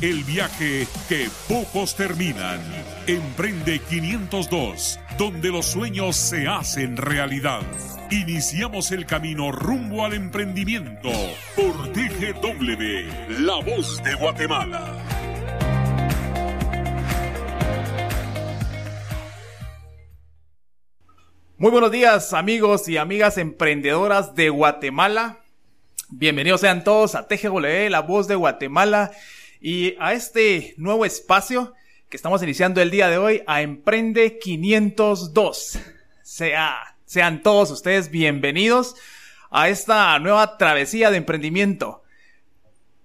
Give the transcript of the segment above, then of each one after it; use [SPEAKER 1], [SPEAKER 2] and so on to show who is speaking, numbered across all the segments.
[SPEAKER 1] el viaje que pocos terminan. Emprende 502, donde los sueños se hacen realidad. Iniciamos el camino rumbo al emprendimiento por TGW, La Voz de Guatemala.
[SPEAKER 2] Muy buenos días amigos y amigas emprendedoras de Guatemala. Bienvenidos sean todos a TGW, La Voz de Guatemala y a este nuevo espacio que estamos iniciando el día de hoy a Emprende 502. Sea, sean todos ustedes bienvenidos a esta nueva travesía de emprendimiento.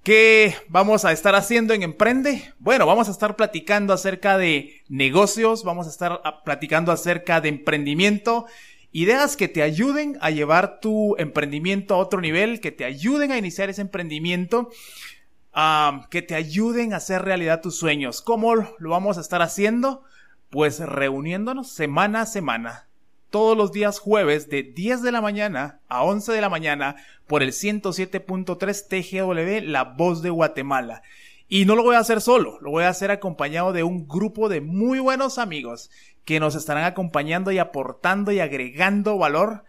[SPEAKER 2] ¿Qué vamos a estar haciendo en Emprende? Bueno, vamos a estar platicando acerca de negocios, vamos a estar platicando acerca de emprendimiento, ideas que te ayuden a llevar tu emprendimiento a otro nivel, que te ayuden a iniciar ese emprendimiento, que te ayuden a hacer realidad tus sueños. ¿Cómo lo vamos a estar haciendo? Pues reuniéndonos semana a semana todos los días jueves de 10 de la mañana a 11 de la mañana por el 107.3 TGW La Voz de Guatemala. Y no lo voy a hacer solo, lo voy a hacer acompañado de un grupo de muy buenos amigos que nos estarán acompañando y aportando y agregando valor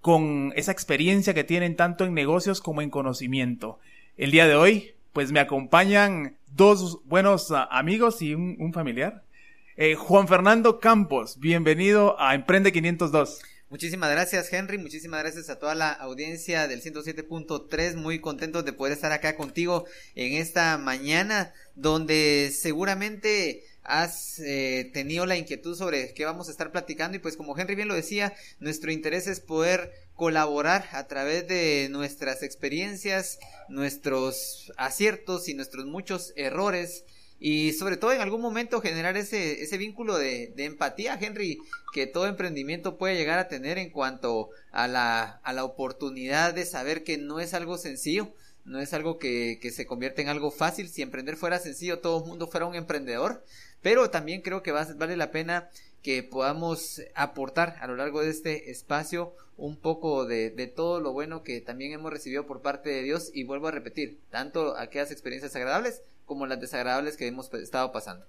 [SPEAKER 2] con esa experiencia que tienen tanto en negocios como en conocimiento. El día de hoy, pues me acompañan dos buenos ah, amigos y un familiar. Eh, Juan Fernando Campos, bienvenido a Emprende 502.
[SPEAKER 3] Muchísimas gracias Henry, muchísimas gracias a toda la audiencia del 107.3, muy contentos de poder estar acá contigo en esta mañana donde seguramente has eh, tenido la inquietud sobre qué vamos a estar platicando y pues como Henry bien lo decía, nuestro interés es poder colaborar a través de nuestras experiencias, nuestros aciertos y nuestros muchos errores y sobre todo en algún momento generar ese, ese vínculo de, empatía, Henry, que todo emprendimiento puede llegar a tener en cuanto a la, a la oportunidad de saber que no es algo sencillo, no es algo que, que se convierte en algo fácil. Si emprender fuera sencillo, todo el mundo fuera un emprendedor, pero también creo que vale la pena que podamos aportar a lo largo de este espacio un poco de, de, todo lo bueno que también hemos recibido por parte de Dios y vuelvo a repetir, tanto aquellas experiencias agradables como las desagradables que hemos estado pasando.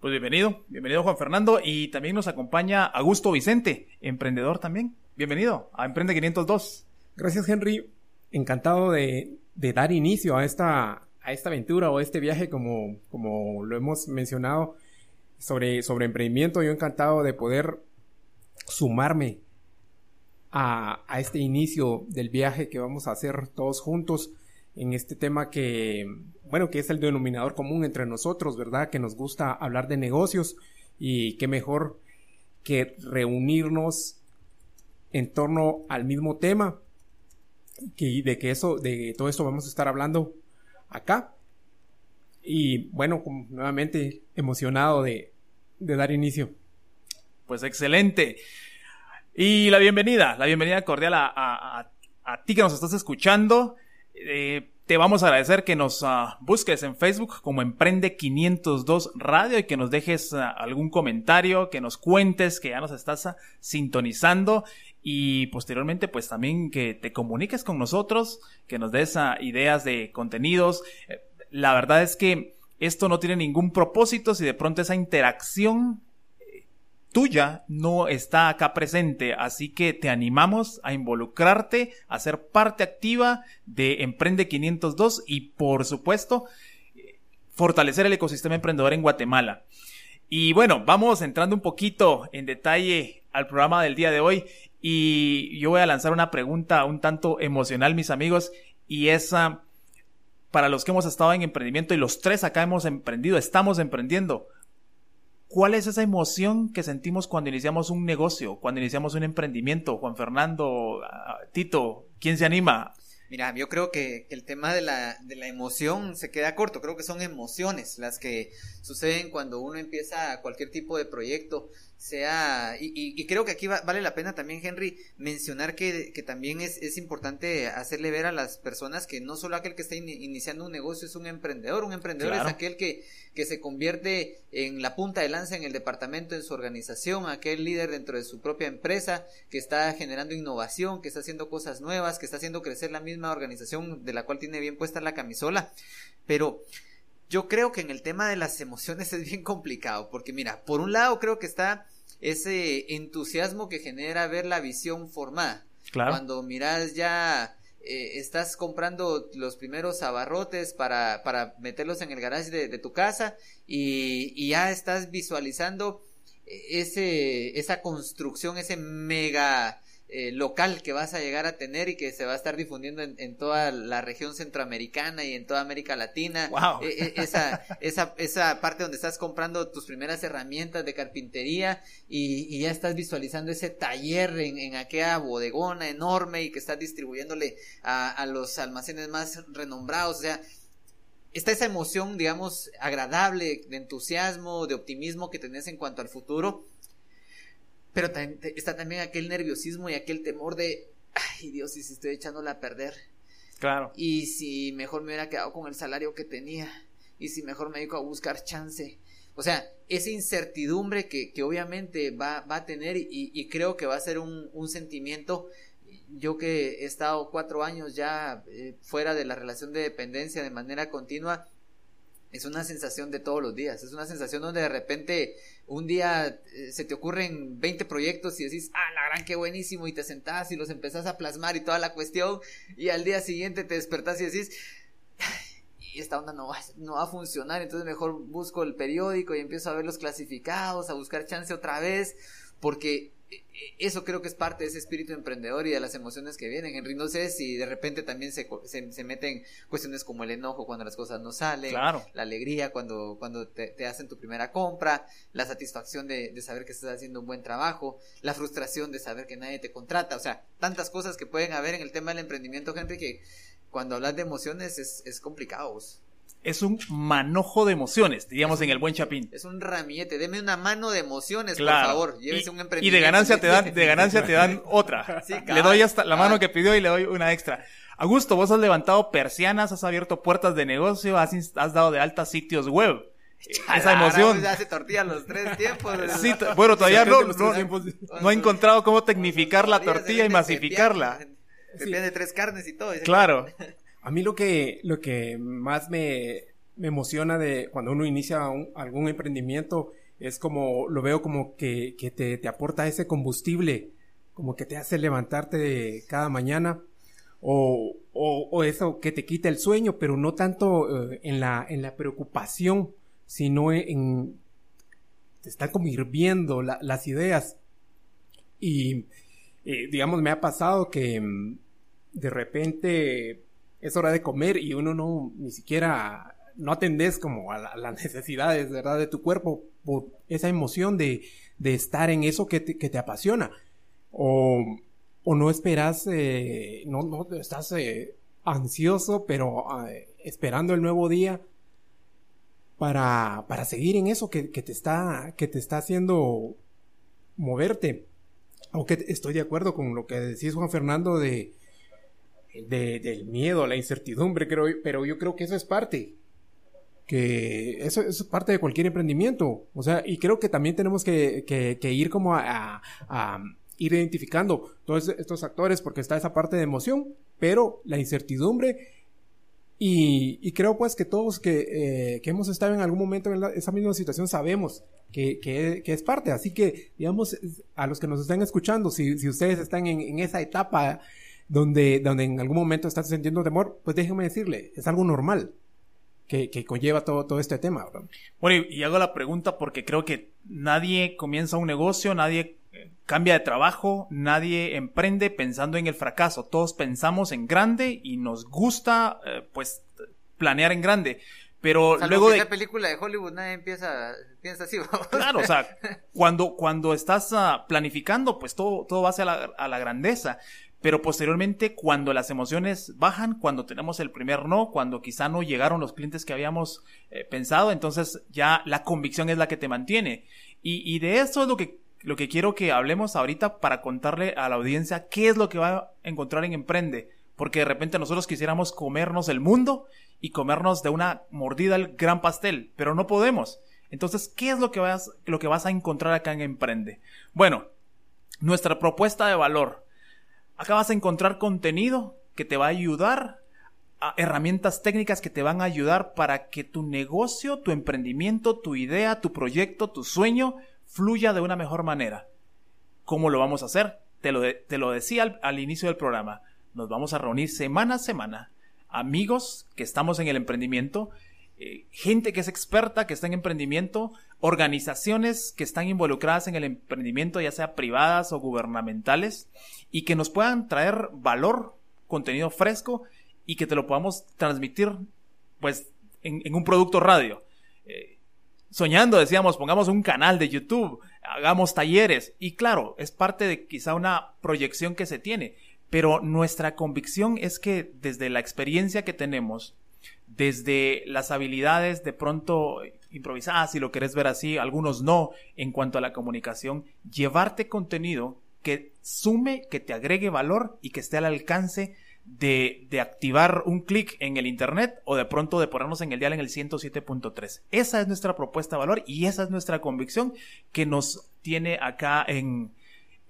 [SPEAKER 2] Pues bienvenido, bienvenido Juan Fernando y también nos acompaña Augusto Vicente, emprendedor también. Bienvenido a Emprende 502.
[SPEAKER 4] Gracias Henry, encantado de, de dar inicio a esta, a esta aventura o este viaje como, como lo hemos mencionado sobre, sobre emprendimiento. Yo encantado de poder sumarme a, a este inicio del viaje que vamos a hacer todos juntos en este tema que, bueno, que es el denominador común entre nosotros, ¿verdad? Que nos gusta hablar de negocios y qué mejor que reunirnos en torno al mismo tema que de que eso, de todo esto vamos a estar hablando acá. Y bueno, nuevamente emocionado de, de dar inicio.
[SPEAKER 2] Pues excelente. Y la bienvenida, la bienvenida cordial a, a, a ti que nos estás escuchando. Eh, te vamos a agradecer que nos ah, busques en Facebook como Emprende 502 Radio y que nos dejes ah, algún comentario, que nos cuentes que ya nos estás ah, sintonizando y posteriormente pues también que te comuniques con nosotros, que nos des ideas de contenidos. Eh, la verdad es que esto no tiene ningún propósito si de pronto esa interacción tuya no está acá presente, así que te animamos a involucrarte, a ser parte activa de Emprende 502 y por supuesto fortalecer el ecosistema emprendedor en Guatemala. Y bueno, vamos entrando un poquito en detalle al programa del día de hoy y yo voy a lanzar una pregunta un tanto emocional, mis amigos, y esa para los que hemos estado en emprendimiento y los tres acá hemos emprendido, estamos emprendiendo. ¿Cuál es esa emoción que sentimos cuando iniciamos un negocio, cuando iniciamos un emprendimiento? Juan Fernando, ah, Tito, ¿quién se anima?
[SPEAKER 3] Mira, yo creo que el tema de la, de la emoción se queda corto. Creo que son emociones las que suceden cuando uno empieza cualquier tipo de proyecto, sea, y, y, creo que aquí vale la pena también, Henry, mencionar que, que también es, es, importante hacerle ver a las personas que no solo aquel que está iniciando un negocio es un emprendedor, un emprendedor es aquel que, que se convierte en la punta de lanza en el departamento, en su organización, aquel líder dentro de su propia empresa, que está generando innovación, que está haciendo cosas nuevas, que está haciendo crecer la misma organización de la cual tiene bien puesta la camisola, pero yo creo que en el tema de las emociones es bien complicado, porque mira, por un lado creo que está ese entusiasmo que genera ver la visión formada. Claro. Cuando miras ya, eh, estás comprando los primeros abarrotes para, para meterlos en el garage de, tu casa y, y, ya estás visualizando ese, esa construcción, ese mega eh, local que vas a llegar a tener y que se va a estar difundiendo en, toda la región centroamericana y en toda América Latina.
[SPEAKER 2] Wow.
[SPEAKER 3] Eh, eh, esa, esa, esa parte donde estás comprando tus primeras herramientas de carpintería y, ya estás visualizando ese taller en, en, aquella bodegona enorme y que estás distribuyéndole a, a los almacenes más renombrados. O sea, está esa emoción, digamos, agradable, de entusiasmo, de optimismo que tenés en cuanto al futuro pero está también aquel nerviosismo y aquel temor de, ay Dios, y si estoy echándola a perder.
[SPEAKER 2] Claro.
[SPEAKER 3] Y si mejor me hubiera quedado con el salario que tenía. Y si mejor me dedico a buscar chance. O sea, esa incertidumbre que, que obviamente va, va, a tener y, y, creo que va a ser un, un, sentimiento. Yo que he estado cuatro años ya eh, fuera de la relación de dependencia de manera continua, es una sensación de todos los días, es una sensación donde de repente un día eh, se te ocurren 20 proyectos y decís, ah, la gran, qué buenísimo, y te sentás y los empezás a plasmar y toda la cuestión, y al día siguiente te despertás y decís, y esta onda no va, no va a funcionar, entonces mejor busco el periódico y empiezo a ver los clasificados, a buscar chance otra vez, porque eso creo que es parte de ese espíritu emprendedor y de las emociones que vienen. Henry, no sé si de repente también se, se, meten cuestiones como el enojo cuando las cosas no salen,
[SPEAKER 2] la
[SPEAKER 3] alegría cuando, cuando te, hacen tu primera compra, la satisfacción de, de, saber que estás haciendo un buen trabajo, la frustración de saber que nadie te contrata, o sea, tantas cosas que pueden haber en el tema del emprendimiento, Henry, que cuando hablas de emociones es, es complicado
[SPEAKER 2] es un manojo de emociones, diríamos en el buen chapín.
[SPEAKER 3] Es un ramillete, deme una mano de emociones, por favor, llévese un emprendimiento.
[SPEAKER 2] Y de ganancia te dan, de ganancia te dan otra. le doy hasta la mano que pidió y le doy una extra. Augusto, vos has levantado persianas, has abierto puertas de negocio, has, has dado de alta sitios web. Esa emoción.
[SPEAKER 3] Hace tortilla los tres tiempos.
[SPEAKER 2] Sí, bueno, todavía no, no, he encontrado cómo tecnificar la tortilla y masificarla.
[SPEAKER 3] Se de tres carnes y todo.
[SPEAKER 2] Claro.
[SPEAKER 4] A mí lo que, lo que más me, me emociona de cuando uno inicia algún emprendimiento es como, lo veo como que, que te, te, aporta ese combustible, como que te hace levantarte cada mañana, o, o, eso que te quita el sueño, pero no tanto eh, en, la, en la preocupación, sino en, te está como hirviendo las ideas. Y, eh, digamos, me ha pasado que mm, de repente es hora de comer y uno no ni siquiera no atendés como a, las necesidades, ¿verdad? De tu cuerpo por esa emoción de, de estar en eso que te, que te apasiona. O, o, no esperas, eh, no, no estás eh, ansioso, pero eh, esperando el nuevo día para, para seguir en eso que, que, te está, que te está haciendo moverte. Aunque estoy de acuerdo con lo que decís Juan Fernando de, de, del miedo, la incertidumbre, creo, pero yo creo que eso es parte. Que eso, es parte de cualquier emprendimiento. O sea, y creo que también tenemos que, que, ir como a, ir identificando todos estos actores porque está esa parte de emoción, pero la incertidumbre y, creo pues que todos que, eh, que, hemos estado en algún momento en esa misma situación sabemos que, es parte. Así que, digamos, a los que nos están escuchando, si, ustedes están en, esa etapa donde, donde en algún momento estás sintiendo temor, pues déjeme decirle, es algo normal que, que conlleva todo, todo este tema.
[SPEAKER 2] Bueno, y, hago la pregunta porque creo que nadie comienza un negocio, nadie eh, cambia de trabajo, nadie emprende pensando en el fracaso. Todos pensamos en grande y nos gusta, eh, pues, planear en grande. Pero luego de
[SPEAKER 3] la película de Hollywood nadie empieza piensa así.
[SPEAKER 2] Claro, o sea, cuando cuando estás ah, planificando, pues todo todo va hacia la, a la grandeza. Pero posteriormente, cuando las emociones bajan, cuando tenemos el primer no, cuando quizá no llegaron los clientes que habíamos eh, pensado, entonces ya la convicción es la que te mantiene. Y, de eso es lo que lo que quiero que hablemos ahorita para contarle a la audiencia qué es lo que va a encontrar en Emprende. Porque de repente nosotros quisiéramos comernos el mundo y comernos de una mordida el gran pastel, pero no podemos. Entonces, ¿qué es lo que vas, lo que vas a encontrar acá en Emprende? Bueno, nuestra propuesta de valor. Acá vas a encontrar contenido que te va a ayudar herramientas técnicas que te van a ayudar para que tu negocio, tu emprendimiento, tu idea, tu proyecto, tu sueño fluya de una mejor manera. ¿Cómo lo vamos a hacer? Te lo, te lo decía al, inicio del programa. Nos vamos a reunir semana a semana. Amigos que estamos en el emprendimiento, eh, gente que es experta, que está en emprendimiento, organizaciones que están involucradas en el emprendimiento, ya sea privadas o gubernamentales, y que nos puedan traer valor, contenido fresco y que te lo podamos transmitir pues en, un producto radio. Eh, soñando, decíamos, pongamos un canal de YouTube, hagamos talleres y claro, es parte de quizá una proyección que se tiene, pero nuestra convicción es que desde la experiencia que tenemos, desde las habilidades de pronto improvisadas, si lo querés ver así, algunos no, en cuanto a la comunicación, llevarte contenido que sume, que te agregue valor y que esté al alcance de, de activar un clic en el Internet o de pronto de ponernos en el dial en el 107.3. Esa es nuestra propuesta de valor y esa es nuestra convicción que nos tiene acá en,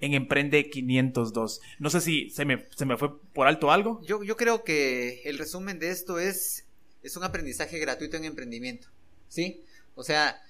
[SPEAKER 2] en Emprende 502. No sé si se me, se me fue por alto algo.
[SPEAKER 3] Yo, yo creo que el resumen de esto es, es un aprendizaje gratuito en emprendimiento. ¿Sí? O sea,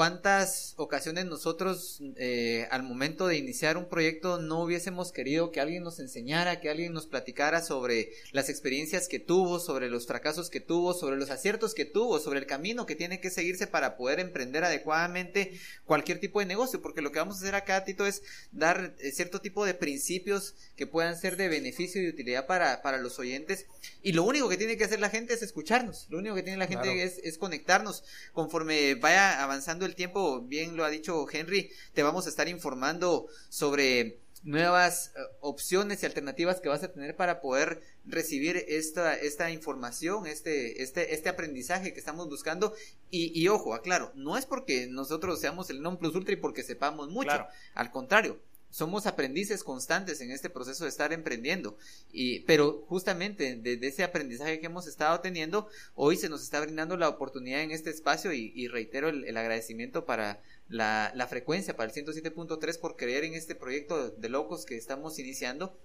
[SPEAKER 3] ¿Cuántas ocasiones nosotros eh, al momento de iniciar un proyecto no hubiésemos querido que alguien nos enseñara, que alguien nos platicara sobre las experiencias que tuvo, sobre los fracasos que tuvo, sobre los aciertos que tuvo, sobre el camino que tiene que seguirse para poder emprender adecuadamente cualquier tipo de negocio? Porque lo que vamos a hacer acá, Tito, es dar eh, cierto tipo de principios que puedan ser de beneficio y utilidad para, para los oyentes. Y lo único que tiene que hacer la gente es escucharnos, lo único que tiene la gente es, es conectarnos conforme vaya avanzando el tiempo, bien lo ha dicho Henry, te vamos a estar informando sobre nuevas eh, opciones y alternativas que vas a tener para poder recibir esta, esta información, este, este, este aprendizaje que estamos buscando. Y, y ojo, aclaro, no es porque nosotros seamos el non plus ultra y porque sepamos mucho. Al contrario, somos aprendices constantes en este proceso de estar emprendiendo. Y, pero justamente desde ese aprendizaje que hemos estado teniendo, hoy se nos está brindando la oportunidad en este espacio y, reitero el, agradecimiento para la, frecuencia, para el 107.3 por creer en este proyecto de locos que estamos iniciando.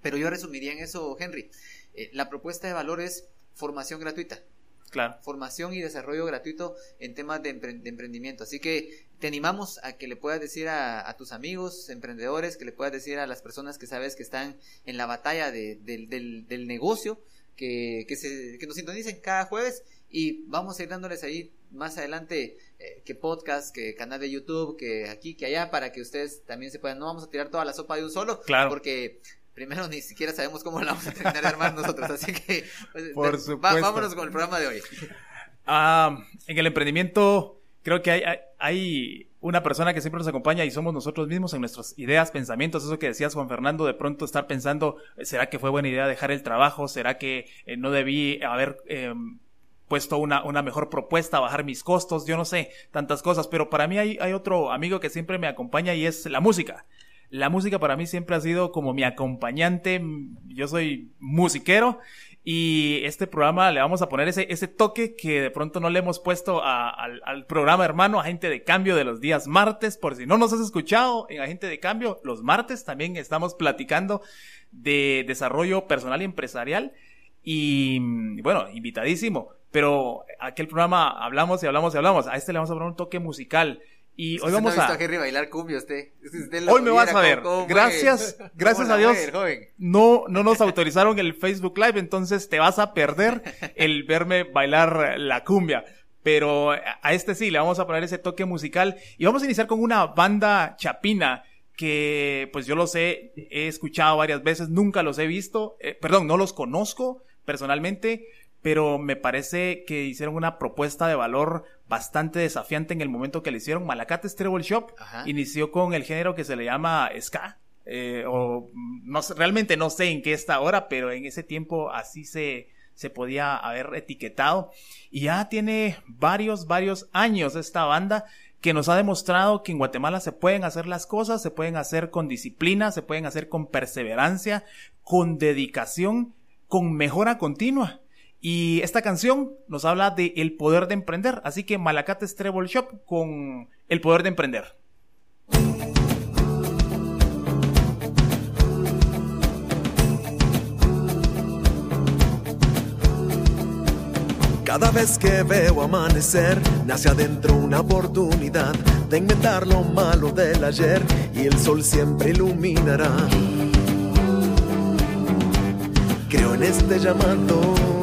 [SPEAKER 3] Pero yo resumiría en eso, Henry. Eh, la propuesta de valor es formación gratuita.
[SPEAKER 2] Claro.
[SPEAKER 3] Formación y desarrollo gratuito en temas de, emprendimiento. Así que te animamos a que le puedas decir a, tus amigos emprendedores, que le puedas decir a las personas que sabes que están en la batalla del, negocio, que, que, se, que nos sintonicen cada jueves y vamos a ir dándoles ahí más adelante eh, que podcast, que canal de YouTube, que aquí, que allá, para que ustedes también se puedan, no vamos a tirar toda la sopa de un solo,
[SPEAKER 2] claro.
[SPEAKER 3] porque primero ni siquiera sabemos cómo la vamos a terminar de armar nosotros, así que
[SPEAKER 2] pues, Por vámonos
[SPEAKER 3] con el programa de hoy.
[SPEAKER 2] Ah, en el emprendimiento creo que hay, hay, una persona que siempre nos acompaña y somos nosotros mismos en nuestras ideas, pensamientos, eso que decías Juan Fernando, de pronto estar pensando, ¿será que fue buena idea dejar el trabajo? ¿Será que eh, no debí haber... Em, puesto una, una mejor propuesta, bajar mis costos, yo no sé, tantas cosas, pero para mí hay, hay otro amigo que siempre me acompaña y es la música la música para mí siempre ha sido como mi acompañante. Yo soy musiquero y este programa le vamos a poner ese, ese toque que de pronto no le hemos puesto al, programa hermano Agente de Cambio de los días martes. Por si no nos has escuchado en Agente de Cambio, los martes también estamos platicando de desarrollo personal y empresarial. Y bueno, invitadísimo. Pero aquel programa hablamos y hablamos y hablamos. A este le vamos a poner un toque musical. Y hoy vamos a.
[SPEAKER 3] bailar cumbia usted.
[SPEAKER 2] hoy me vas a ver. gracias, gracias a Dios. no, no nos autorizaron el Facebook Live, entonces te vas a perder el verme bailar la cumbia. Pero a este sí, le vamos a poner ese toque musical. Y vamos a iniciar con una banda chapina que, pues yo los he, he escuchado varias veces, nunca los he visto. Eh, perdón, no los conozco personalmente pero me parece que hicieron una propuesta de valor bastante desafiante en el momento que le hicieron. Malacate Treble Shop inició con el género que se le llama ska. Eh, o no realmente no sé en qué está ahora, pero en ese tiempo así se, se podía haber etiquetado. Y ya tiene varios, varios años esta banda que nos ha demostrado que en Guatemala se pueden hacer las cosas, se pueden hacer con disciplina, se pueden hacer con perseverancia, con dedicación, con mejora continua. Y esta canción nos habla de el poder de emprender. Así que Malacates Treble Shop con el poder de emprender.
[SPEAKER 5] Cada vez que veo amanecer, nace adentro una oportunidad de inventar lo malo del ayer y el sol siempre iluminará. Creo en este llamado.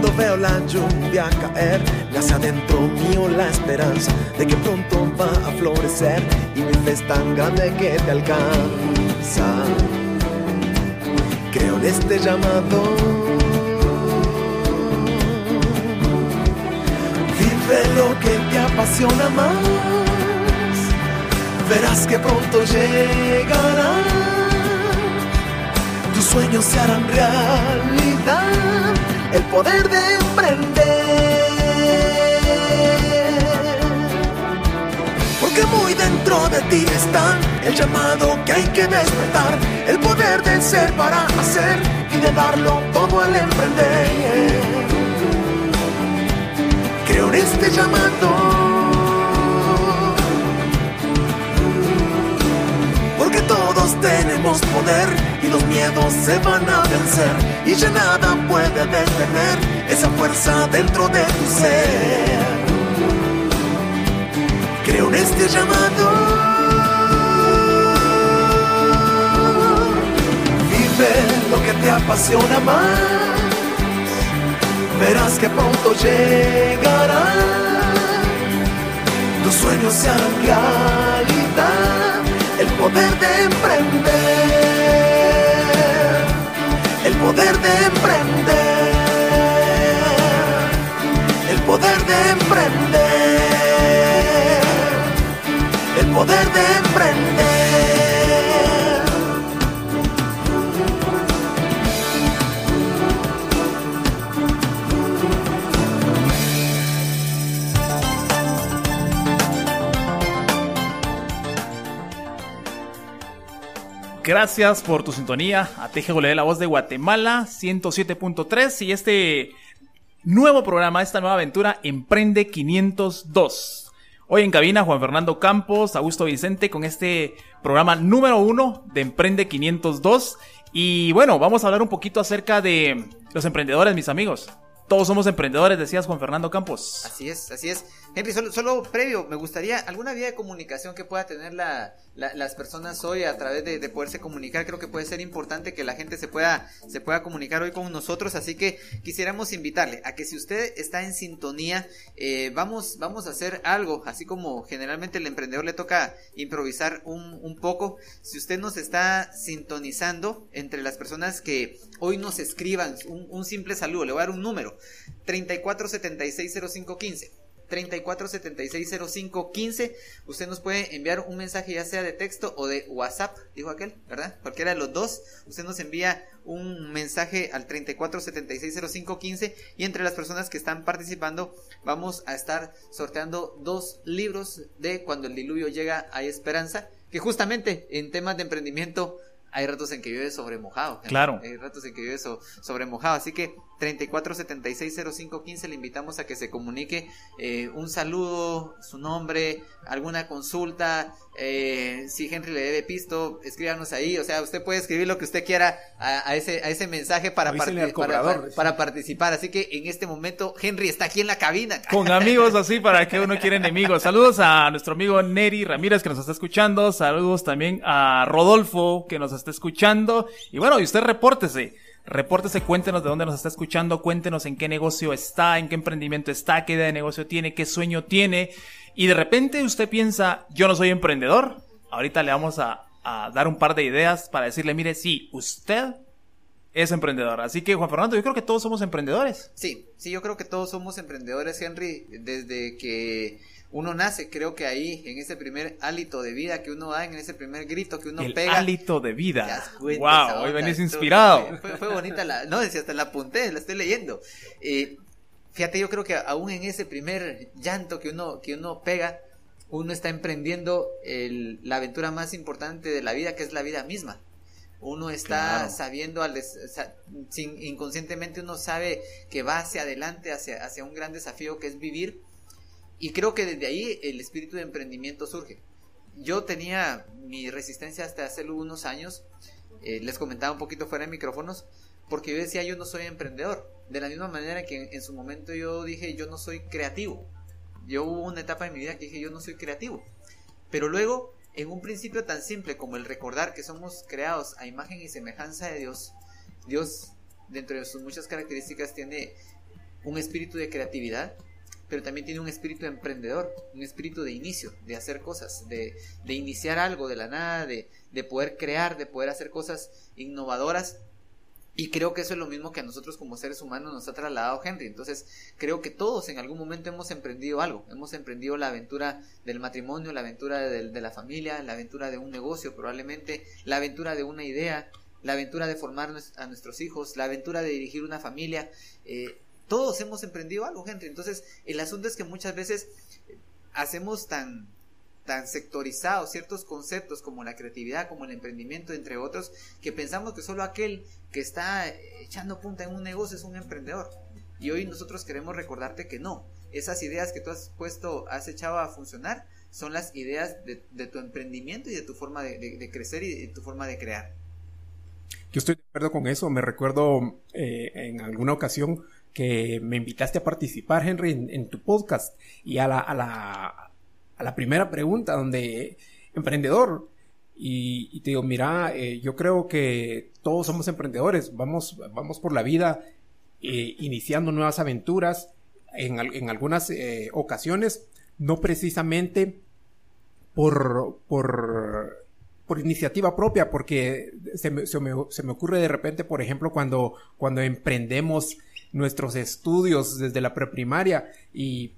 [SPEAKER 5] Cuando veo la lluvia caer, nace adentro mío la esperanza de que pronto va a florecer y mi fe es tan grande que te alcanza creo en este llamado. Vive lo que te apasiona más, verás que pronto llegará. Tus sueños se harán realidad, el poder de emprender. Porque muy dentro de ti está el llamado que hay que despertar, el poder de ser para hacer y de darlo todo al emprender. Creo en este llamado. Porque todos tenemos poder y los miedos se van a vencer y nada puede detener esa fuerza dentro de tu ser. Creo en este llamado. lo que te apasiona más. Verás que pronto llegará. Tus sueños se harán realidad. El poder de emprender. El poder de emprender. El poder de emprender. El poder de emprender.
[SPEAKER 2] Gracias por tu sintonía a TGW La Voz de Guatemala 107.3 y este nuevo programa, esta nueva aventura Emprende 502. Hoy en cabina Juan Fernando Campos, Augusto Vicente con este programa número uno de Emprende 502 y bueno, vamos a hablar un poquito acerca de los emprendedores, mis amigos. Todos somos emprendedores, decías Juan Fernando Campos.
[SPEAKER 3] Así es, así es. Henry, solo, previo, me gustaría alguna vía de comunicación que pueda tener la, las personas hoy a través de, poderse comunicar. Creo que puede ser importante que la gente se pueda, se pueda comunicar hoy con nosotros. Así que quisiéramos invitarle a que si usted está en sintonía, eh, vamos, vamos a hacer algo, así como generalmente el emprendedor le toca improvisar un, un poco. Si usted nos está sintonizando entre las personas que hoy nos escriban un, un simple saludo, le voy a dar un número, 34760515. 34760515. Usted nos puede enviar un mensaje ya sea de texto o de WhatsApp, dijo aquel, ¿verdad? Cualquiera de los dos. Usted nos envía un mensaje al 34760515 y entre las personas que están participando vamos a estar sorteando dos libros de Cuando el diluvio llega hay esperanza, que justamente en temas de emprendimiento hay ratos en que llueve sobre mojado.
[SPEAKER 2] Claro.
[SPEAKER 3] Hay ratos en que llueve sobre mojado. Así que 34760515 le invitamos a que se comunique eh, un saludo, su nombre, alguna consulta. Eh, si Henry le debe pisto, escríbanos ahí. O sea, usted puede escribir lo que usted quiera a, ese, a ese mensaje para, para, participar. Así que en este momento Henry está aquí en la cabina.
[SPEAKER 2] Con amigos así para que uno quiera enemigos. Saludos a nuestro amigo Neri Ramírez que nos está escuchando. Saludos también a Rodolfo que nos está escuchando. Y bueno, y usted repórtese Repórtese, cuéntenos de dónde nos está escuchando, cuéntenos en qué negocio está, en qué emprendimiento está, qué idea de negocio tiene, qué sueño tiene. Y de repente usted piensa, yo no soy emprendedor. Ahorita le vamos a, dar un par de ideas para decirle, mire, sí, usted es emprendedor. Así que, Juan Fernando, yo creo que todos somos emprendedores.
[SPEAKER 3] Sí, sí, yo creo que todos somos emprendedores, Henry, desde que uno nace, creo que ahí, en ese primer hálito de vida que uno da, en ese primer grito que uno
[SPEAKER 2] el
[SPEAKER 3] pega.
[SPEAKER 2] hálito de vida. Wow, hoy venís inspirado.
[SPEAKER 3] Fue, bonita la, no, decía hasta la apunté, la estoy leyendo. Eh, fíjate, yo creo que aún en ese primer llanto que uno, que uno pega, uno está emprendiendo el, la aventura más importante de la vida, que es la vida misma. Uno está sabiendo, al sin, inconscientemente uno sabe que va hacia adelante, hacia, hacia un gran desafío que es vivir. Y creo que desde ahí el espíritu de emprendimiento surge. Yo tenía mi resistencia hasta hace unos años, eh, les comentaba un poquito fuera de micrófonos, porque yo decía yo no soy emprendedor. De la misma manera que en, su momento yo dije yo no soy creativo. Yo hubo una etapa en mi vida que dije yo no soy creativo. Pero luego, en un principio tan simple como el recordar que somos creados a imagen y semejanza de Dios, Dios dentro de sus muchas características tiene un espíritu de creatividad, pero también tiene un espíritu emprendedor, un espíritu de inicio, de hacer cosas, de, de iniciar algo de la nada, de, de poder crear, de poder hacer cosas innovadoras y creo que eso es lo mismo que a nosotros como seres humanos nos ha trasladado Henry. Entonces, creo que todos en algún momento hemos emprendido algo. Hemos emprendido la aventura del matrimonio, la aventura de, la familia, la aventura de un negocio probablemente, la aventura de una idea, la aventura de formar a nuestros hijos, la aventura de dirigir una familia. Eh, todos hemos emprendido algo, Henry. Entonces, el asunto es que muchas veces hacemos tan tan sectorizados ciertos conceptos como la creatividad, como el emprendimiento, entre otros, que pensamos que solo aquel que está echando punta en un negocio es un emprendedor. Y hoy nosotros queremos recordarte que no. Esas ideas que tú has puesto, has echado a funcionar, son las ideas de, tu emprendimiento y de tu forma de, crecer y de tu forma de crear.
[SPEAKER 4] Yo estoy de acuerdo con eso. Me recuerdo eh, en alguna ocasión que me invitaste a participar, Henry, en, tu podcast y a la, a la, a la primera pregunta, donde emprendedor. Y, te digo, mira, eh, yo creo que todos somos emprendedores, vamos, vamos por la vida eh, iniciando nuevas aventuras, en, en algunas eh, ocasiones, no precisamente por, por, por iniciativa propia, porque se me, se, me, se me, ocurre de repente, por ejemplo, cuando, cuando emprendemos nuestros estudios desde la preprimaria y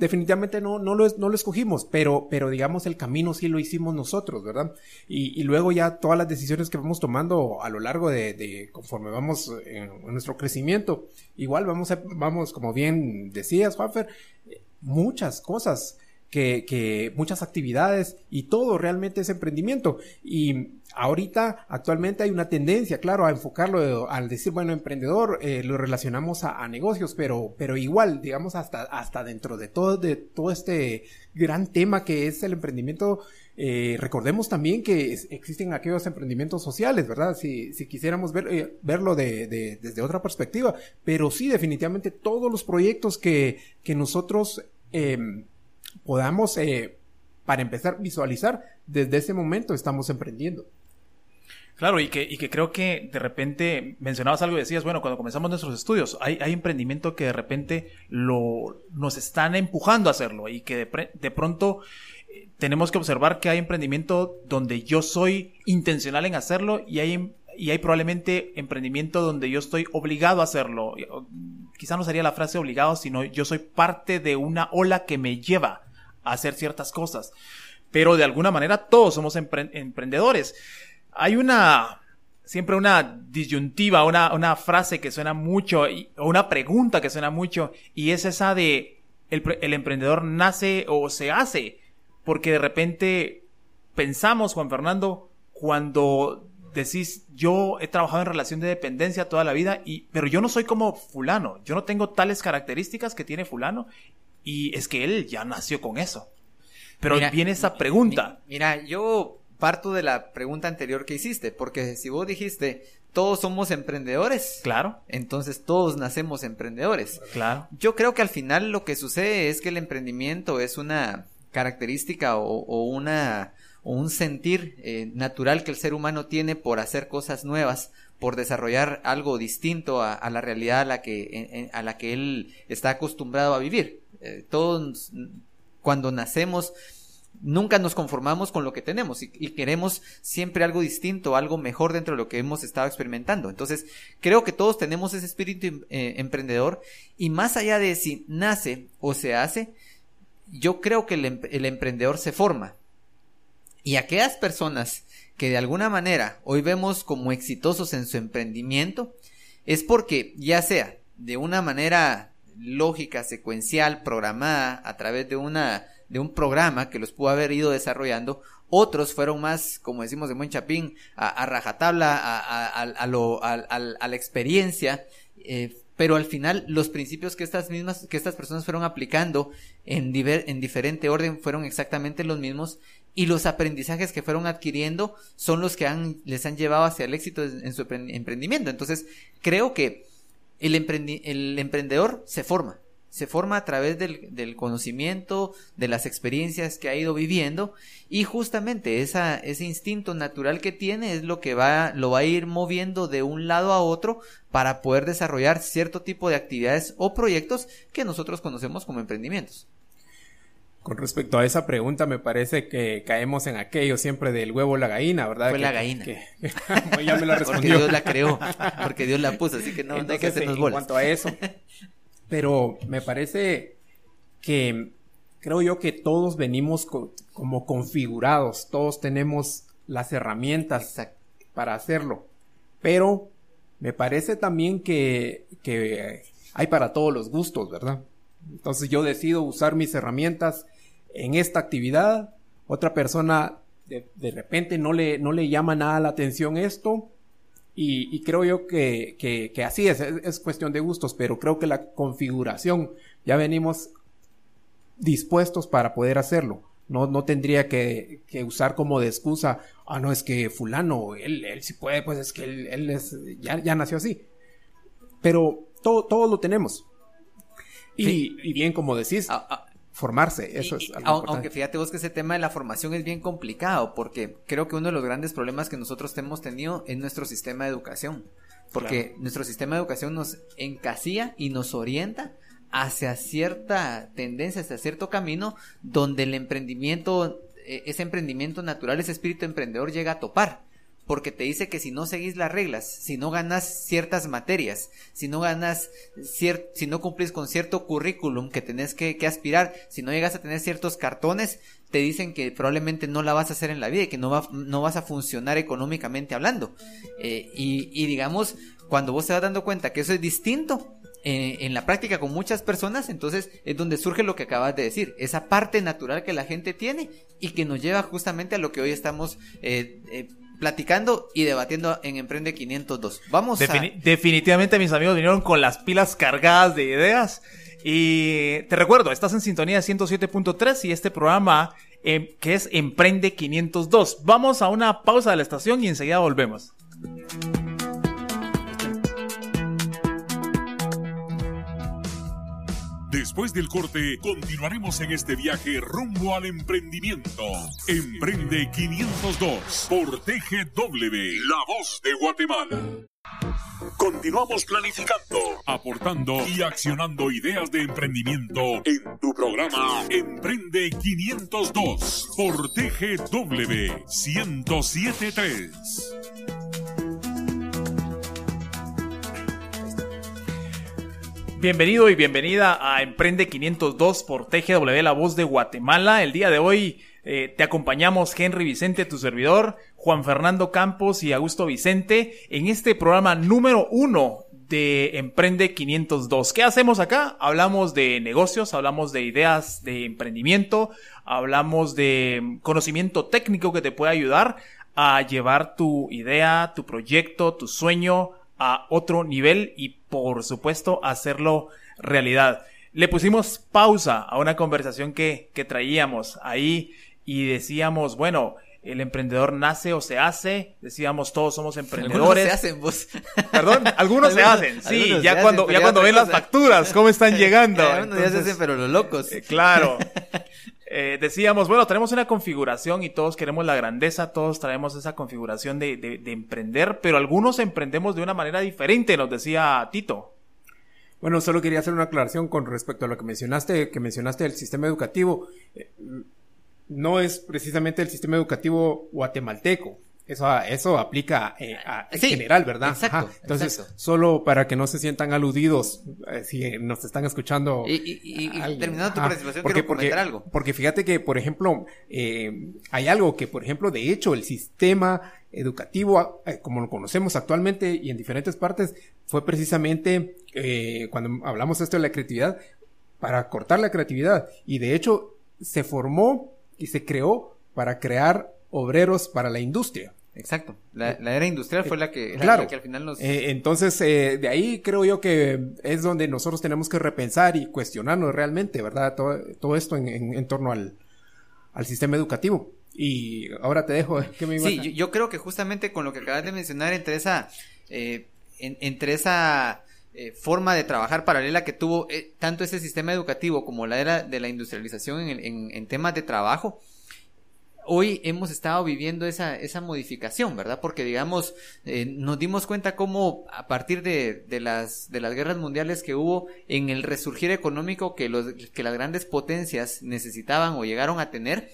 [SPEAKER 4] definitivamente no, no, lo, no lo escogimos, pero, pero digamos el camino sí lo hicimos nosotros, ¿verdad? Y, luego ya todas las decisiones que vamos tomando a lo largo de, conforme vamos en, nuestro crecimiento, igual vamos, a, vamos, como bien decías, Juanfer, muchas cosas que, que muchas actividades y todo realmente es emprendimiento. Y ahorita, actualmente hay una tendencia, claro, a enfocarlo al decir, bueno, emprendedor, eh, lo relacionamos a, negocios, pero, pero igual, digamos, hasta, hasta dentro de todo, de todo este gran tema que es el emprendimiento, eh, recordemos también que existen aquellos emprendimientos sociales, ¿verdad? Si, si quisiéramos ver, eh, verlo de, de, desde otra perspectiva, pero sí, definitivamente todos los proyectos que, que nosotros em, podamos, eh, para empezar, visualizar, desde ese momento estamos emprendiendo.
[SPEAKER 2] Claro, y que, y que creo que de repente mencionabas algo y decías, bueno, cuando comenzamos nuestros estudios, hay, emprendimiento que de repente lo, nos están empujando a hacerlo y que de, de pronto eh, tenemos que observar que hay emprendimiento donde yo soy intencional en hacerlo y hay, y hay probablemente emprendimiento donde yo estoy obligado a hacerlo. Quizá no sería la frase obligado, sino yo soy parte de una ola que me lleva a hacer ciertas cosas. Pero de alguna manera todos somos emprendedores. Hay una, siempre una disyuntiva, una, una frase que suena mucho, o una pregunta que suena mucho, y es esa de el, el emprendedor nace o se hace, porque de repente pensamos, Juan Fernando, cuando decís, yo he trabajado en relación de dependencia toda la vida, y, pero yo no soy como fulano, yo no tengo tales características que tiene fulano, y es que él ya nació con eso. Pero viene esa pregunta.
[SPEAKER 3] Mira, yo parto de la pregunta anterior que hiciste, porque si vos dijiste, todos somos emprendedores.
[SPEAKER 2] Claro.
[SPEAKER 3] Entonces todos nacemos emprendedores.
[SPEAKER 2] Claro.
[SPEAKER 3] Yo creo que al final lo que sucede es que el emprendimiento es una característica o, una o un sentir eh, natural que el ser humano tiene por hacer cosas nuevas, por desarrollar algo distinto a, la realidad a la que a la que él está acostumbrado a vivir. Eh, todos cuando nacemos nunca nos conformamos con lo que tenemos y, queremos siempre algo distinto, algo mejor dentro de lo que hemos estado experimentando. Entonces, creo que todos tenemos ese espíritu em, eh, emprendedor y más allá de si nace o se hace, yo creo que el, em, el emprendedor se forma. Y aquellas personas que de alguna manera hoy vemos como exitosos en su emprendimiento, es porque ya sea de una manera lógica, secuencial, programada a través de una de un programa que los pudo haber ido desarrollando. Otros fueron más, como decimos de buen chapín, a, rajatabla, a, a, a, la experiencia. Eh, pero al final los principios que estas mismas, que estas personas fueron aplicando en, en diferente orden fueron exactamente los mismos y los aprendizajes que fueron adquiriendo son los que han, les han llevado hacia el éxito en su emprendimiento. Entonces, creo que el, el emprendedor se forma, se forma a través del, del, conocimiento, de las experiencias que ha ido viviendo y justamente esa, ese instinto natural que tiene es lo que va, lo va a ir moviendo de un lado a otro para poder desarrollar cierto tipo de actividades o proyectos que nosotros conocemos como emprendimientos.
[SPEAKER 4] Con respecto a esa pregunta, me parece que caemos en aquello siempre del huevo o la gallina, ¿verdad?
[SPEAKER 3] Fue la gallina.
[SPEAKER 4] ya me la respondió.
[SPEAKER 3] Porque Dios la creó, porque Dios la puso, así que no, hay que hacernos bolas.
[SPEAKER 4] En cuanto a eso, pero me parece que creo yo que todos venimos como configurados, todos tenemos las herramientas para hacerlo, pero me parece también que, que hay para todos los gustos, ¿verdad? Entonces yo decido usar mis herramientas en esta actividad, otra persona de, de repente no le, no le llama nada la atención esto, y, creo yo que, que, así es, es, cuestión de gustos, pero creo que la configuración ya venimos dispuestos para poder hacerlo. No, no tendría que, que usar como de excusa, ah, no, es que fulano, él, él sí puede, pues es que él, él es, ya, ya nació así. Pero todo, todo lo tenemos. Y, y bien, como decís, ah, ah, formarse, eso es.
[SPEAKER 3] aunque fíjate vos que ese tema de la formación es bien complicado, porque creo que uno de los grandes problemas que nosotros hemos tenido es nuestro sistema de educación. Porque nuestro sistema de educación nos encasilla y nos orienta hacia cierta tendencia, hacia cierto camino donde el emprendimiento, e, ese emprendimiento natural, ese espíritu emprendedor llega a topar porque te dice que si no seguís las reglas, si no ganas ciertas materias, si no ganas, si no cumplís con cierto currículum que tenés que, aspirar, si no llegas a tener ciertos cartones, te dicen que probablemente no la vas a hacer en la vida y que no, va, no vas a funcionar económicamente hablando. Eh, y, digamos, cuando vos te vas dando cuenta que eso es distinto, eh, en la práctica con muchas personas, entonces es donde surge lo que acabas de decir, esa parte natural que la gente tiene y que nos lleva justamente a lo que hoy estamos eh, platicando y debatiendo en Emprende 502. Vamos a...
[SPEAKER 2] Definitivamente mis amigos vinieron con las pilas cargadas de ideas. Y te recuerdo, estás en sintonía 107.3 y este programa eh, que es Emprende 502. Vamos a una pausa de la estación y enseguida volvemos.
[SPEAKER 1] Después del corte, continuaremos en este viaje rumbo al emprendimiento. Emprende 502 por TGW, La Voz de Guatemala. Continuamos planificando, aportando y accionando ideas de emprendimiento en tu programa Emprende 502 por TGW 1073.
[SPEAKER 2] Bienvenido y bienvenida a Emprende 502 por TGW La Voz de Guatemala. El día de hoy eh, te acompañamos Henry Vicente, tu servidor, Juan Fernando Campos y Augusto Vicente en este programa número uno de Emprende 502. ¿Qué hacemos acá? Hablamos de negocios, hablamos de ideas de emprendimiento, hablamos de conocimiento técnico que te puede ayudar a llevar tu idea, tu proyecto, tu sueño a otro nivel y por supuesto hacerlo realidad. Le pusimos pausa a una conversación que, que traíamos ahí y decíamos, bueno, el emprendedor nace o se hace, decíamos todos somos emprendedores.
[SPEAKER 3] Algunos se hacen, vos.
[SPEAKER 2] Perdón, algunos, se hacen, sí, ya cuando, ya cuando ven las facturas, cómo están llegando.
[SPEAKER 3] Algunos ya se hacen, pero los locos.
[SPEAKER 2] Eh, claro. Eh, decíamos, bueno, tenemos una configuración y todos queremos la grandeza, todos traemos esa configuración de, de, emprender, pero algunos emprendemos de una manera diferente, nos decía Tito.
[SPEAKER 4] Bueno, solo quería hacer una aclaración con respecto a lo que mencionaste, que mencionaste del sistema educativo. Eh, no es precisamente el sistema educativo guatemalteco. Eso, eso aplica eh, a, en general, ¿verdad?
[SPEAKER 3] Exacto,
[SPEAKER 4] Entonces, solo para que no se sientan aludidos eh, si nos están escuchando.
[SPEAKER 3] Y, y, y terminando tu participación, quiero comentar algo.
[SPEAKER 4] Porque fíjate que, por ejemplo, eh, hay algo que, por ejemplo, de hecho, el sistema educativo, eh, como lo conocemos actualmente y en diferentes partes, fue precisamente eh, cuando hablamos esto de la creatividad, para cortar la creatividad. Y de hecho, se formó y se creó para crear obreros para la industria.
[SPEAKER 3] Exacto. La, era industrial fue la que,
[SPEAKER 4] claro.
[SPEAKER 3] que al final nos...
[SPEAKER 4] Eh, entonces, eh, de ahí creo yo que es donde nosotros tenemos que repensar y cuestionarnos realmente, ¿verdad? Todo, todo esto en, en, torno al, al, sistema educativo. Y ahora te dejo, ¿qué me
[SPEAKER 3] Sí, yo, yo, creo que justamente con lo que acabas de mencionar, entre esa, eh, en, entre esa eh, forma de trabajar paralela que tuvo eh, tanto ese sistema educativo como la era de la industrialización en, en, en temas de trabajo, hoy hemos estado viviendo esa, esa modificación, ¿verdad? Porque, digamos, eh, nos dimos cuenta cómo a partir de, de, las, de las guerras mundiales que hubo en el resurgir económico que, los, que las grandes potencias necesitaban o llegaron a tener,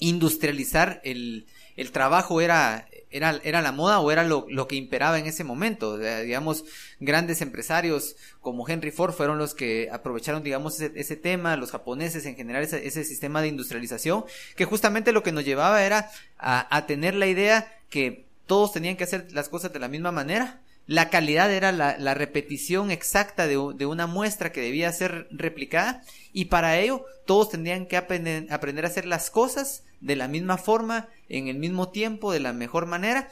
[SPEAKER 3] industrializar el, el trabajo era, era, era la moda o era lo, lo que imperaba en ese momento. digamos, grandes empresarios como Henry Ford fueron los que aprovecharon, digamos, ese, ese tema, los japoneses en general, ese, ese, sistema de industrialización, que justamente lo que nos llevaba era a, a tener la idea que todos tenían que hacer las cosas de la misma manera, la calidad era la, repetición exacta de, de, una muestra que debía ser replicada y para ello todos tendrían que aprender, aprender a hacer las cosas de la misma forma, en el mismo tiempo, de la mejor manera.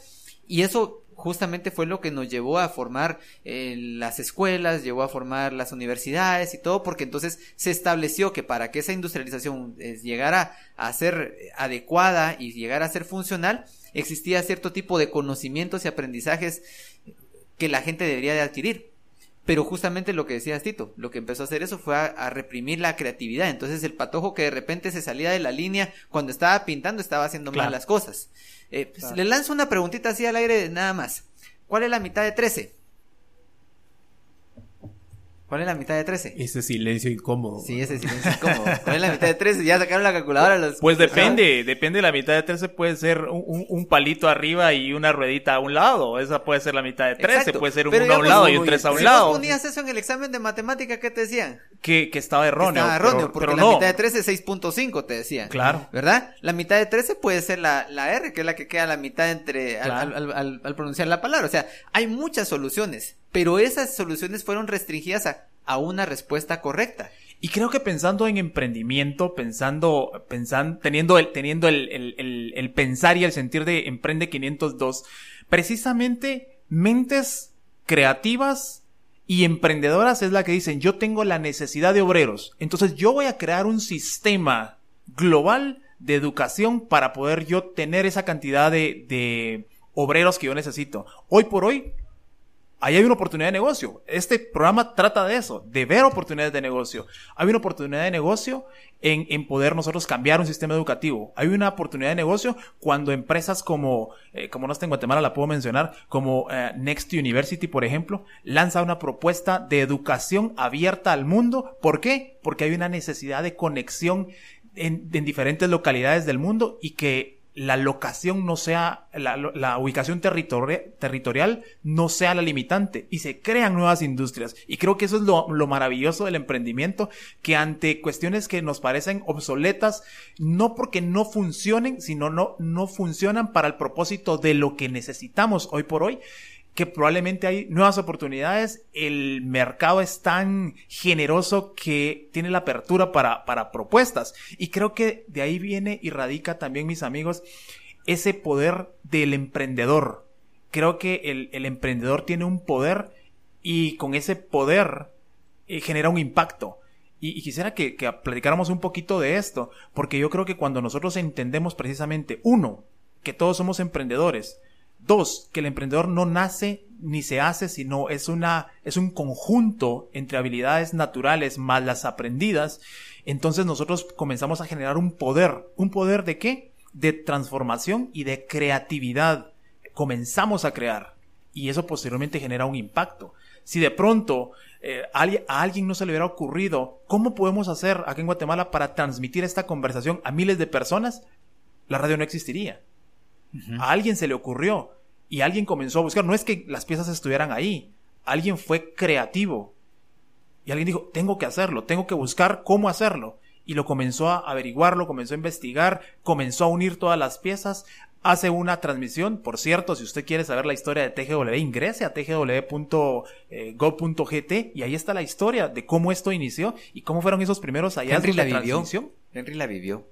[SPEAKER 3] Y eso justamente fue lo que nos llevó a formar eh, las escuelas, llevó a formar las universidades y todo, porque entonces se estableció que para que esa industrialización eh, llegara a ser adecuada y llegara a ser funcional, existía cierto tipo de conocimientos y aprendizajes que la gente debería de adquirir. Pero justamente lo que decías Tito, lo que empezó a hacer eso fue a, reprimir la creatividad. Entonces el patojo que de repente se salía de la línea cuando estaba pintando estaba haciendo mal las cosas. Eh, pues, Le lanzo una preguntita así al aire nada más. ¿Cuál es la mitad de 13? ¿Cuál es la mitad de 13?
[SPEAKER 4] Ese silencio incómodo.
[SPEAKER 3] Sí, ese silencio incómodo. ¿Cuál es la mitad de 13? Ya sacaron la calculadora los...
[SPEAKER 2] Pues depende, depende. La mitad de 13 puede ser un, un, palito arriba y una ruedita a un lado. Esa puede ser la mitad de 13. Puede ser un 1 a un lado y un 3 a un lado.
[SPEAKER 3] Si ponías eso en el examen de matemática, ¿qué te decían?
[SPEAKER 2] Que, que estaba erróneo. Que
[SPEAKER 3] estaba erróneo, porque la mitad de 13 es 6.5, te decían.
[SPEAKER 2] Claro.
[SPEAKER 3] ¿Verdad? La mitad de 13 puede ser la, la R, que es la que queda a la mitad entre, al, al, al, al pronunciar la palabra. O sea, hay muchas soluciones, pero esas soluciones fueron restringidas a a una respuesta correcta.
[SPEAKER 2] Y creo que pensando en emprendimiento, pensando, pensando, teniendo el, teniendo el, el, el, pensar y el sentir de Emprende 502, precisamente mentes creativas y emprendedoras es la que dicen, yo tengo la necesidad de obreros, entonces yo voy a crear un sistema global de educación para poder yo tener esa cantidad de, de obreros que yo necesito. Hoy por hoy, ahí hay una oportunidad de negocio. Este programa trata de eso, de ver oportunidades de negocio. Hay una oportunidad de negocio en, en poder nosotros cambiar un sistema educativo. Hay una oportunidad de negocio cuando empresas como, eh, como no está en Guatemala, la puedo mencionar, como eh, Next University, por ejemplo, lanza una propuesta de educación abierta al mundo. ¿Por qué? Porque hay una necesidad de conexión en, en diferentes localidades del mundo y que la locación no sea, la, ubicación territorial no sea la limitante y se crean nuevas industrias. Y creo que eso es lo, lo, maravilloso del emprendimiento, que ante cuestiones que nos parecen obsoletas, no porque no funcionen, sino no, no funcionan para el propósito de lo que necesitamos hoy por hoy, que probablemente hay nuevas oportunidades, el mercado es tan generoso que tiene la apertura para, para propuestas. Y creo que de ahí viene y radica también, mis amigos, ese poder del emprendedor. Creo que el, el emprendedor tiene un poder y con ese poder eh, genera un impacto. Y, quisiera que, que platicáramos un poquito de esto, porque yo creo que cuando nosotros entendemos precisamente, uno, que todos somos emprendedores, Dos, que el emprendedor no nace ni se hace, sino es una, es un conjunto entre habilidades naturales más las aprendidas. Entonces nosotros comenzamos a generar un poder. ¿Un poder de qué? De transformación y de creatividad. Comenzamos a crear. Y eso posteriormente genera un impacto. Si de pronto eh, a alguien no se le hubiera ocurrido cómo podemos hacer aquí en Guatemala para transmitir esta conversación a miles de personas, la radio no existiría. A alguien se le ocurrió y alguien comenzó a buscar. No es que las piezas estuvieran ahí. Alguien fue creativo. Y alguien dijo, tengo que hacerlo, tengo que buscar cómo hacerlo. Y lo comenzó a averiguarlo, comenzó a investigar, comenzó a unir todas las piezas hace una transmisión. Por cierto, si usted quiere saber la historia de TGW, ingrese a tgw.go.gt y ahí está la historia de cómo esto inició y cómo fueron esos primeros hallazgos
[SPEAKER 3] Henry la
[SPEAKER 2] de
[SPEAKER 3] vivió. Henry la vivió.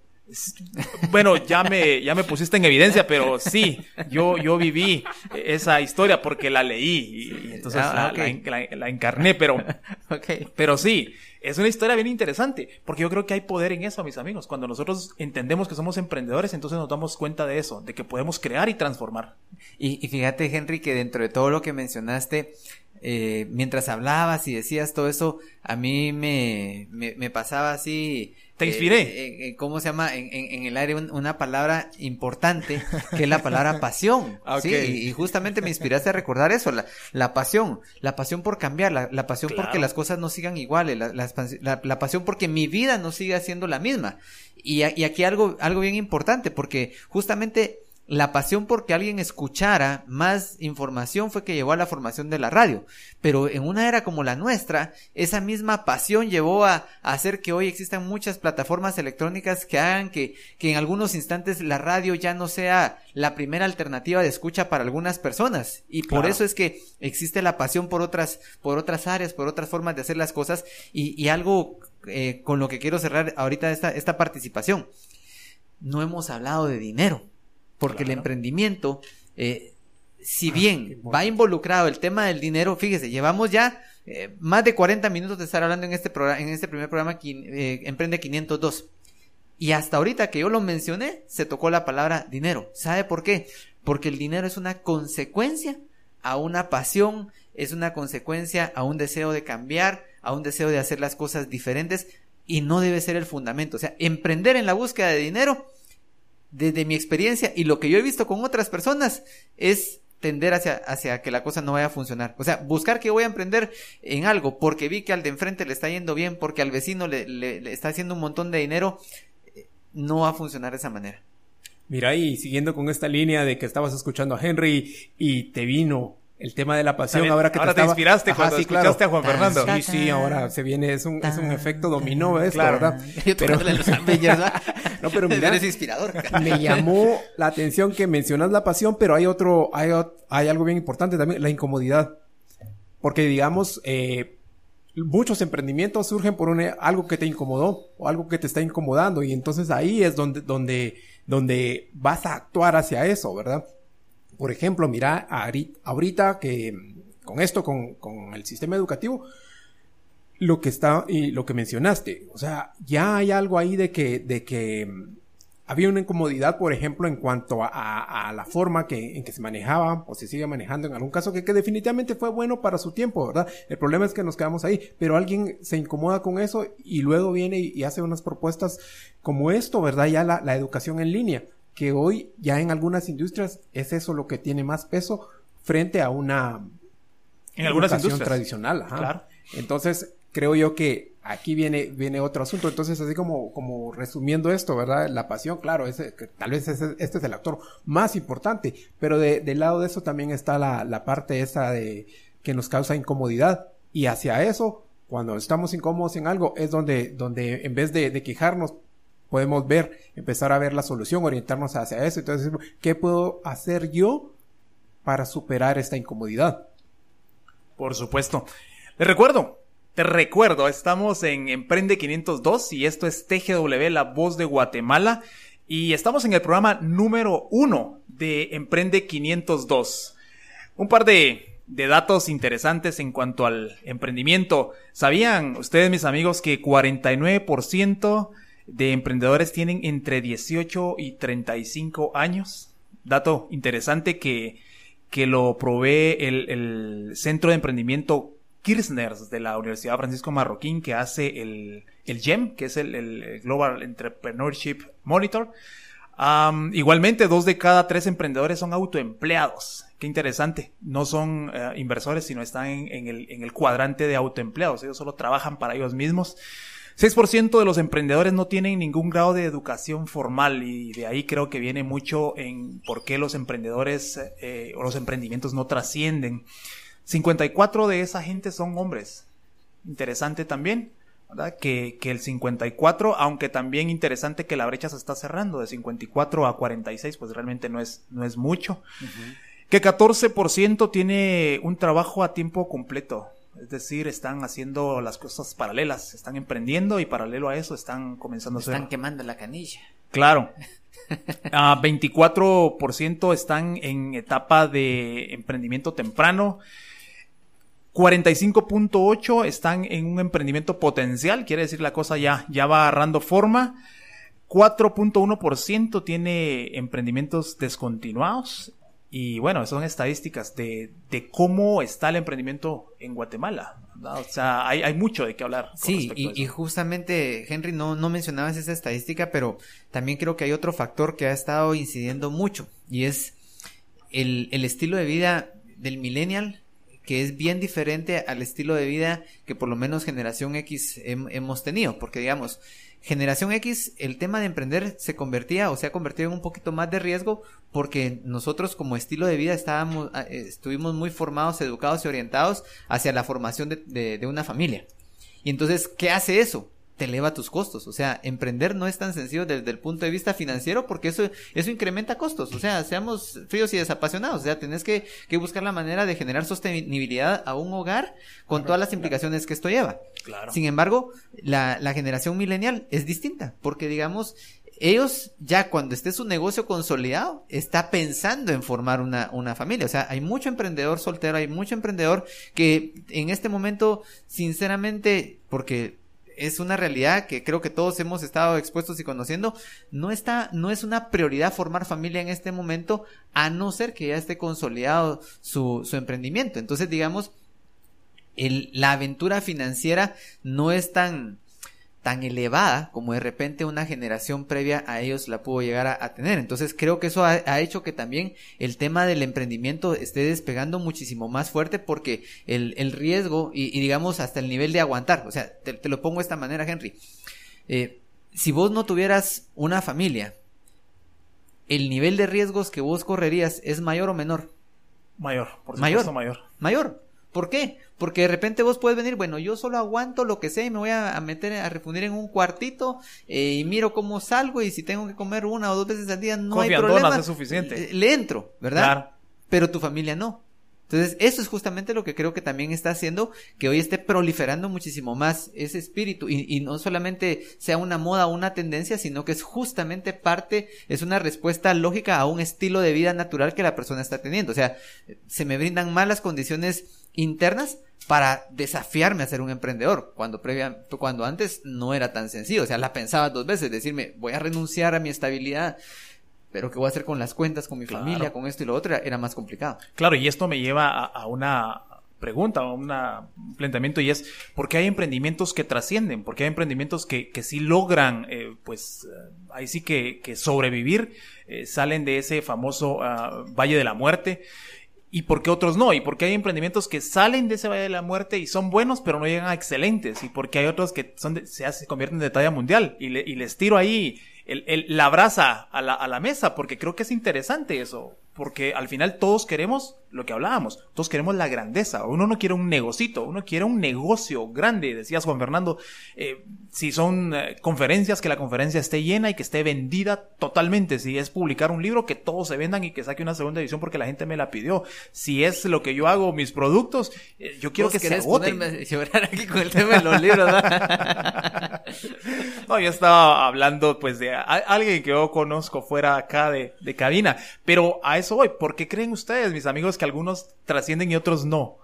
[SPEAKER 2] Bueno, ya me, ya me pusiste en evidencia, pero sí, yo, yo viví esa historia porque la leí y, entonces
[SPEAKER 3] Ah,
[SPEAKER 2] la,
[SPEAKER 3] ok.
[SPEAKER 2] la en- la- la encarné, pero, pero sí, es una historia bien interesante, porque yo creo que hay poder en eso, mis amigos. Cuando nosotros entendemos que somos emprendedores, entonces nos damos cuenta de eso, de que podemos crear y transformar.
[SPEAKER 3] Y, y fíjate, Henry, que dentro de todo lo que mencionaste, eh, mientras hablabas y decías todo eso, a mí me, me, me pasaba así.
[SPEAKER 2] Te
[SPEAKER 3] eh,
[SPEAKER 2] inspiré.
[SPEAKER 3] eh, eh, ¿Cómo se llama? En, en- en el aire un- una palabra importante, que es la palabra pasión.
[SPEAKER 2] Ah.
[SPEAKER 3] Sí, y, y justamente me inspiraste a recordar eso, la, la pasión, la pasión por cambiar, la, la pasión
[SPEAKER 2] Claro.
[SPEAKER 3] porque las cosas no sigan iguales, la, la pasión porque mi vida no siga siendo la misma. Y, y aquí algo, algo bien importante, porque justamente la pasión porque alguien escuchara más información fue que llevó a la formación de la radio. Pero en una era como la nuestra, esa misma pasión llevó a, a hacer que hoy existan muchas plataformas electrónicas que hagan que, que en algunos instantes la radio ya no sea la primera alternativa de escucha para algunas personas. Y por
[SPEAKER 2] Claro.
[SPEAKER 3] eso es que existe la pasión por otras, por otras áreas, por otras formas de hacer las cosas. Y, y algo eh, con lo que quiero cerrar ahorita esta, esta participación. No hemos hablado de dinero. Porque el emprendimiento, eh, si
[SPEAKER 4] Ah,
[SPEAKER 3] bien va involucrado el tema del dinero, fíjese, llevamos ya eh, más de 40 minutos de estar hablando en este programa, en este primer programa, eh, Emprende 502. Y hasta ahorita que yo lo mencioné, se tocó la palabra dinero. ¿Sabe por qué? Porque el dinero es una consecuencia a una pasión, es una consecuencia a un deseo de cambiar, a un deseo de hacer las cosas diferentes y no debe ser el fundamento. O sea, emprender en la búsqueda de dinero, desde mi experiencia y lo que yo he visto con otras personas, es tender hacia, hacia que la cosa no vaya a funcionar. O sea, buscar que voy a emprender en algo porque vi que al de enfrente le está yendo bien, porque al vecino le, le- le está haciendo un montón de dinero, eh, no va a funcionar de esa manera.
[SPEAKER 4] Mira, y siguiendo con esta línea de que estabas escuchando a Henry y te vino el tema de la pasión,
[SPEAKER 2] También,
[SPEAKER 4] ahora que
[SPEAKER 2] ahora te
[SPEAKER 4] estaba-
[SPEAKER 2] inspiraste
[SPEAKER 4] Ajá,
[SPEAKER 2] cuando
[SPEAKER 4] sí,
[SPEAKER 2] escuchaste
[SPEAKER 4] claro.
[SPEAKER 2] a Juan Fernando.
[SPEAKER 4] Sí, sí, ahora se viene, es un, es un efecto dominó esto,
[SPEAKER 2] Claro.
[SPEAKER 4] ¿verdad?
[SPEAKER 3] Yo
[SPEAKER 4] Pero-. No, pero mira,
[SPEAKER 3] Eres inspirador.
[SPEAKER 4] me llamó la atención que mencionas la pasión, pero hay otro, hay, hay algo bien importante también, la incomodidad. Porque digamos, eh, muchos emprendimientos surgen por una- algo que te incomodó o algo que te está incomodando y entonces ahí es donde, donde, donde vas a actuar hacia eso, ¿verdad? Por ejemplo, mira, ahori- ahorita que con esto, con, con el sistema educativo, lo que está y lo que mencionaste, o sea, ya hay algo ahí de que, de que mm, había una incomodidad, por ejemplo, en cuanto a, a- la forma que, en que se manejaba o se sigue manejando en algún caso que, definitivamente fue bueno para su tiempo, ¿verdad? El problema es que nos quedamos ahí, pero alguien se incomoda con eso y luego viene y, hace unas propuestas como esto, ¿verdad? Ya la educación en línea, que hoy ya en algunas industrias es eso lo que tiene más peso frente a una
[SPEAKER 2] En algunas industrias.
[SPEAKER 4] tradicional. ajá.
[SPEAKER 2] Claro.
[SPEAKER 4] Entonces, creo yo que aquí viene, viene otro asunto. Entonces, así como, como resumiendo esto, ¿verdad? La pasión, claro, ese, que tal vez ese- este es el actor más importante, pero de, del lado de eso también está la, la parte esa de que nos causa incomodidad. Y hacia eso, cuando estamos incómodos en algo, es donde, donde en vez de, de quejarnos, podemos ver, empezar a ver la solución, orientarnos hacia eso. Entonces, ¿qué puedo hacer yo para superar esta incomodidad?
[SPEAKER 2] Por supuesto. Les recuerdo, te recuerdo, estamos en Emprende 502 y esto es TGW, la voz de Guatemala. Y estamos en el programa número uno de Emprende 502. Un par de, de datos interesantes en cuanto al emprendimiento. ¿Sabían ustedes, mis amigos, que 49% de emprendedores tienen entre 18 y 35 años? Dato interesante que, que lo provee el, el Centro de Emprendimiento Kirchner de la Universidad Francisco Marroquín, que hace el, el GEM, que es el, el Global Entrepreneurship Monitor. Igualmente, dos de cada tres emprendedores son autoempleados. Qué interesante. No son eh, inversores, sino están en el, en el cuadrante de autoempleados. Ellos solo trabajan para ellos mismos. 6% de los emprendedores no tienen ningún grado de educación formal y de ahí creo que viene mucho en por qué los emprendedores eh, o los emprendimientos no trascienden. 54 de esa gente son hombres. Interesante también. ¿verdad? Que, que el 54, aunque también interesante que la brecha se está cerrando de 54 a 46, pues realmente no es, no es mucho. Que 14% tiene un trabajo a tiempo completo. Es decir, están haciendo las cosas paralelas, están emprendiendo y paralelo a eso están comenzando a hacer.
[SPEAKER 3] Están quemando la canilla.
[SPEAKER 2] Claro. Ah, 24% están en etapa de emprendimiento temprano. 45.8 están en un emprendimiento potencial, quiere decir la cosa ya, ya va agarrando forma. 4.1% tiene emprendimientos descontinuados. Y bueno, son estadísticas de, de cómo está el emprendimiento en Guatemala. O sea, hay, hay mucho de qué hablar. con
[SPEAKER 3] Sí,
[SPEAKER 2] a
[SPEAKER 3] y,
[SPEAKER 2] eso.
[SPEAKER 3] y justamente, Henry, no, no mencionabas esa estadística, pero también creo que hay otro factor que ha estado incidiendo mucho, y es el, el estilo de vida del millennial, que es bien diferente al estilo de vida que por lo menos generación X hem- hemos tenido, porque digamos, generación X, el tema de emprender se convertía o se ha convertido en un poquito más de riesgo porque nosotros como estilo de vida estábamos, ah, eh, estuvimos muy formados, educados y orientados hacia la formación de, de- de una familia. Y entonces, ¿qué hace eso? Te eleva tus costos. O sea, emprender no es tan sencillo desde el punto de vista financiero porque eso, eso incrementa costos. O sea, seamos fríos y desapasionados. O sea, tenés que, que buscar la manera de generar sostenibilidad a un hogar con todas las implicaciones que esto lleva.
[SPEAKER 2] Claro.
[SPEAKER 3] Sin embargo, la, la generación millennial es distinta porque, digamos, ellos ya cuando esté su negocio consolidado, está pensando en formar una, una familia. O sea, hay mucho emprendedor soltero, hay mucho emprendedor que en este momento, sinceramente, porque es una realidad que creo que todos hemos estado expuestos y conociendo, no está, no es una prioridad formar familia en este momento, a no ser que ya esté consolidado su, su emprendimiento. Entonces, digamos, el, la aventura financiera no es tan, tan elevada como de repente una generación previa a ellos la pudo llegar a, a tener. Entonces creo que eso ha, ha hecho que también el tema del emprendimiento esté despegando muchísimo más fuerte porque el, el riesgo y, y digamos hasta el nivel de aguantar, o sea, te, te lo pongo de esta manera, Henry. Eh, si vos no tuvieras una familia, el nivel de riesgos que vos correrías es mayor o menor.
[SPEAKER 2] Mayor, por
[SPEAKER 3] Mayor.
[SPEAKER 2] supuesto, mayor.
[SPEAKER 3] Mayor. ¿Por qué? Porque de repente vos puedes venir, bueno, yo solo aguanto lo que sea y me voy a, meter a refundir en un cuartito eh, y miro cómo salgo y si tengo que comer una o dos veces al día no hay problema.
[SPEAKER 2] es suficiente.
[SPEAKER 3] Le, le entro, ¿verdad?
[SPEAKER 2] Claro.
[SPEAKER 3] Pero tu familia no. Entonces, eso es justamente lo que creo que también está haciendo que hoy esté proliferando muchísimo más ese espíritu y, y no solamente sea una moda o una tendencia, sino que es justamente parte, es una respuesta lógica a un estilo de vida natural que la persona está teniendo. O sea, se me brindan malas condiciones internas para desafiarme a ser un emprendedor, cuando previa, cuando antes no era tan sencillo, o sea, la pensaba dos veces, decirme, voy a renunciar a mi estabilidad, pero ¿qué voy a hacer con las cuentas, con mi
[SPEAKER 2] Claro.
[SPEAKER 3] familia, con esto y lo otro? Era, más complicado.
[SPEAKER 2] Claro, y esto me lleva a, a una pregunta, a una- un planteamiento, y es, ¿por qué hay emprendimientos que trascienden? ¿Por qué hay emprendimientos que, que sí logran, eh, pues, eh, ahí sí que, que sobrevivir, eh, salen de ese famoso ah, Valle de la Muerte? ¿Y por qué otros no? ¿Y por qué hay emprendimientos que salen de ese Valle de la Muerte y son buenos, pero no llegan a excelentes? ¿Y por qué hay otros que son de- se, se convierten de talla mundial? Y, le- y les tiro ahí el, el- la brasa a la, a la mesa, porque creo que es interesante eso. Porque al final todos queremos lo que hablábamos, todos queremos la grandeza. Uno no quiere un negocito, uno quiere un negocio grande. Decías Juan Fernando, eh, si son eh, conferencias, que la conferencia esté llena y que esté vendida totalmente. Si es publicar un libro, que todos se vendan y que saque una segunda edición porque la gente me la pidió. Si es lo que yo hago, mis productos, eh, yo quiero que se agoten.
[SPEAKER 3] ponerme a llorar aquí con el tema de los libros, ¿verdad?
[SPEAKER 2] No, yo estaba hablando pues de alguien que yo conozco fuera acá de, de cabina. Pero a eso voy. ¿Por qué creen ustedes, mis amigos, que algunos trascienden y otros no?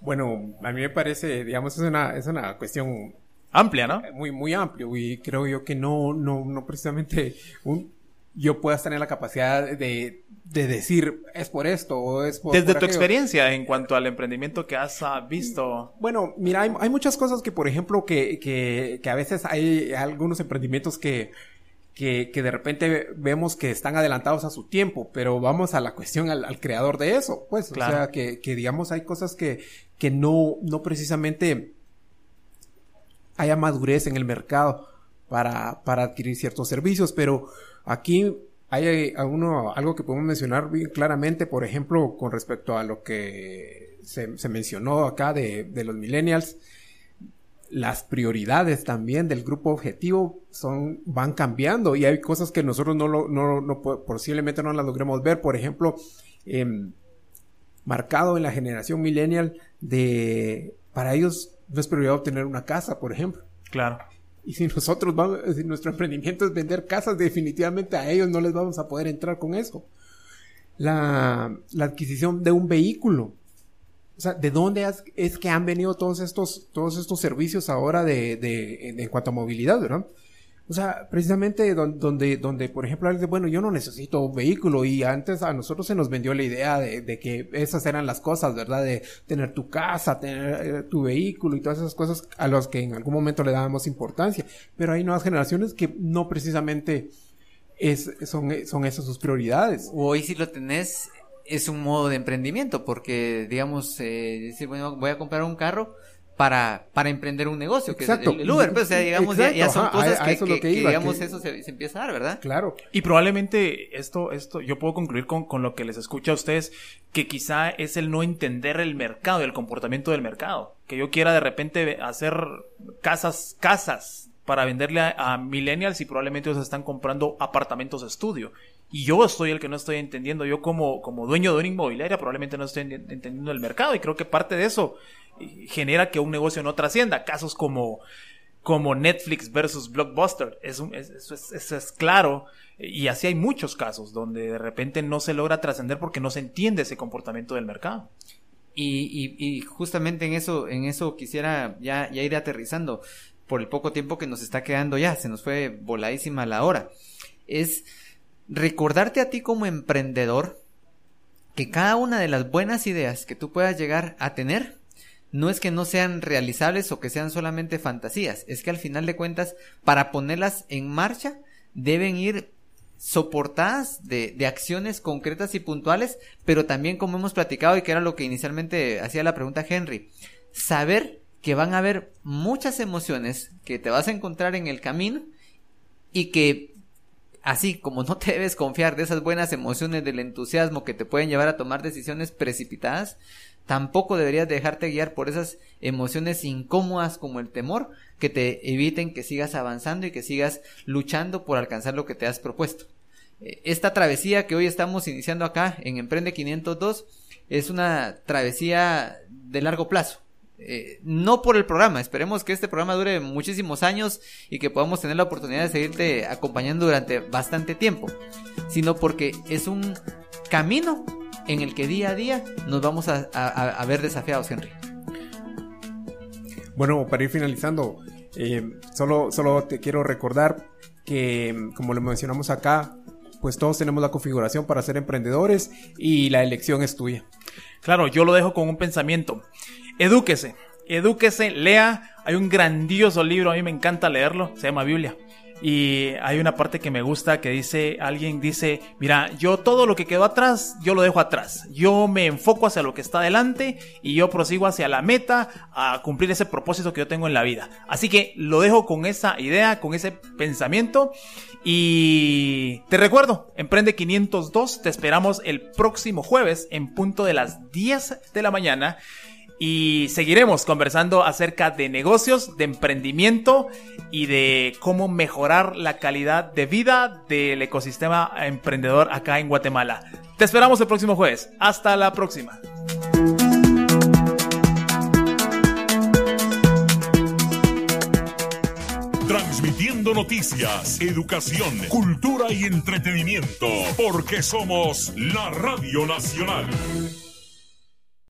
[SPEAKER 4] Bueno, a mí me parece, digamos, es una, es una cuestión
[SPEAKER 2] Amplia, ¿no?
[SPEAKER 4] muy, muy amplio y creo yo que no, no, no precisamente un, yo pueda tener la capacidad de, de decir es por esto o es por
[SPEAKER 2] Desde
[SPEAKER 4] por
[SPEAKER 2] tu experiencia en cuanto al emprendimiento que has visto.
[SPEAKER 4] Bueno, mira, hay, hay muchas cosas que, por ejemplo, que, que, que a veces hay algunos emprendimientos que, que, que de repente vemos que están adelantados a su tiempo, pero vamos a la cuestión al, al creador de eso, pues,
[SPEAKER 2] Claro.
[SPEAKER 4] o sea, que, que digamos hay cosas que, que no, no precisamente haya madurez en el mercado para, para adquirir ciertos servicios, pero aquí hay alguno, algo que podemos mencionar bien claramente, por ejemplo, con respecto a lo que se, se mencionó acá de, de los millennials. Las prioridades también del grupo objetivo son, van cambiando y hay cosas que nosotros no, lo, no, no posiblemente no las logremos ver. Por ejemplo, em, marcado en la generación millennial de, para ellos no es prioridad obtener una casa, por ejemplo.
[SPEAKER 2] Claro.
[SPEAKER 4] Y si nosotros vamos, si nuestro emprendimiento es vender casas, definitivamente a ellos no les vamos a poder entrar con eso. La, la adquisición de un vehículo. O sea, ¿de dónde es, que han venido todos estos, todos estos servicios ahora de, de, en cuanto a movilidad, verdad? O sea, precisamente donde, donde, por ejemplo, alguien dice, bueno, yo no necesito vehículo y antes a nosotros se nos vendió la idea de, que esas eran las cosas, ¿verdad? De tener tu casa, tener eh, tu vehículo y todas esas cosas a las que en algún momento le dábamos importancia. Pero hay nuevas generaciones que no precisamente es, son, son esas sus prioridades.
[SPEAKER 3] Hoy si lo tenés es un modo de emprendimiento porque, digamos, eh, decir, bueno, voy a comprar un carro para, para emprender un negocio, que
[SPEAKER 4] Exacto.
[SPEAKER 3] es el, Uber, pues, o sea, digamos, ya, son cosas que, digamos, eso se, empieza a dar, ¿verdad?
[SPEAKER 4] Claro.
[SPEAKER 2] Y probablemente esto, esto, yo puedo concluir con, con lo que les escucha a ustedes, que quizá es el no entender el mercado y el comportamiento del mercado. Que yo quiera de repente hacer casas, casas para venderle a, millennials y probablemente ellos están comprando apartamentos de estudio. Y yo soy el que no estoy entendiendo, yo como, como dueño de una inmobiliaria probablemente no estoy entendiendo el mercado y creo que parte de eso genera que un negocio no trascienda. Casos como, como Netflix versus Blockbuster, eso es, claro. Y así hay muchos casos donde de repente no se logra trascender porque no se entiende ese comportamiento del mercado.
[SPEAKER 3] Y, justamente en eso, en eso quisiera ya, ya ir aterrizando por el poco tiempo que nos está quedando ya, se nos fue voladísima la hora. Es recordarte a ti como emprendedor que cada una de las buenas ideas que tú puedas llegar a tener no es que no sean realizables o que sean solamente fantasías, es que al final de cuentas, para ponerlas en marcha, deben ir soportadas de, de, acciones concretas y puntuales, pero también como hemos platicado y que era lo que inicialmente hacía la pregunta Henry, saber que van a haber muchas emociones que te vas a encontrar en el camino y que así como no te debes confiar de esas buenas emociones del entusiasmo que te pueden llevar a tomar decisiones precipitadas, Tampoco deberías dejarte guiar por esas emociones incómodas como el temor que te eviten que sigas avanzando y que sigas luchando por alcanzar lo que te has propuesto. Eh, esta travesía que hoy estamos iniciando acá en Emprende 502 es una travesía de largo plazo. Eh, no por el programa, esperemos que este programa dure muchísimos años y que podamos tener la oportunidad de seguirte acompañando durante bastante tiempo, sino porque es un camino en el que día a día nos vamos a, ver desafiados, Henry.
[SPEAKER 4] Bueno, para ir finalizando, eh, solo, solo te quiero recordar que, como lo mencionamos acá, pues todos tenemos la configuración para ser emprendedores y la elección es tuya.
[SPEAKER 2] Claro, yo lo dejo con un pensamiento. Edúquese, edúquese, lea. Hay un grandioso libro, a mí me encanta leerlo, se llama Biblia. Y hay una parte que me gusta que dice, alguien dice, mira, yo todo lo que quedó atrás, yo lo dejo atrás. Yo me enfoco hacia lo que está adelante y yo prosigo hacia la meta a cumplir ese propósito que yo tengo en la vida. Así que lo dejo con esa idea, con ese pensamiento. Y te recuerdo, Emprende 502, te esperamos el próximo jueves en punto de las 10 de la mañana y seguiremos conversando acerca de negocios, de emprendimiento y de cómo mejorar la calidad de vida del ecosistema emprendedor acá en Guatemala. Te esperamos el próximo jueves. Hasta la próxima.
[SPEAKER 1] Transmitiendo noticias, educación, cultura y entretenimiento, porque somos la Radio Nacional.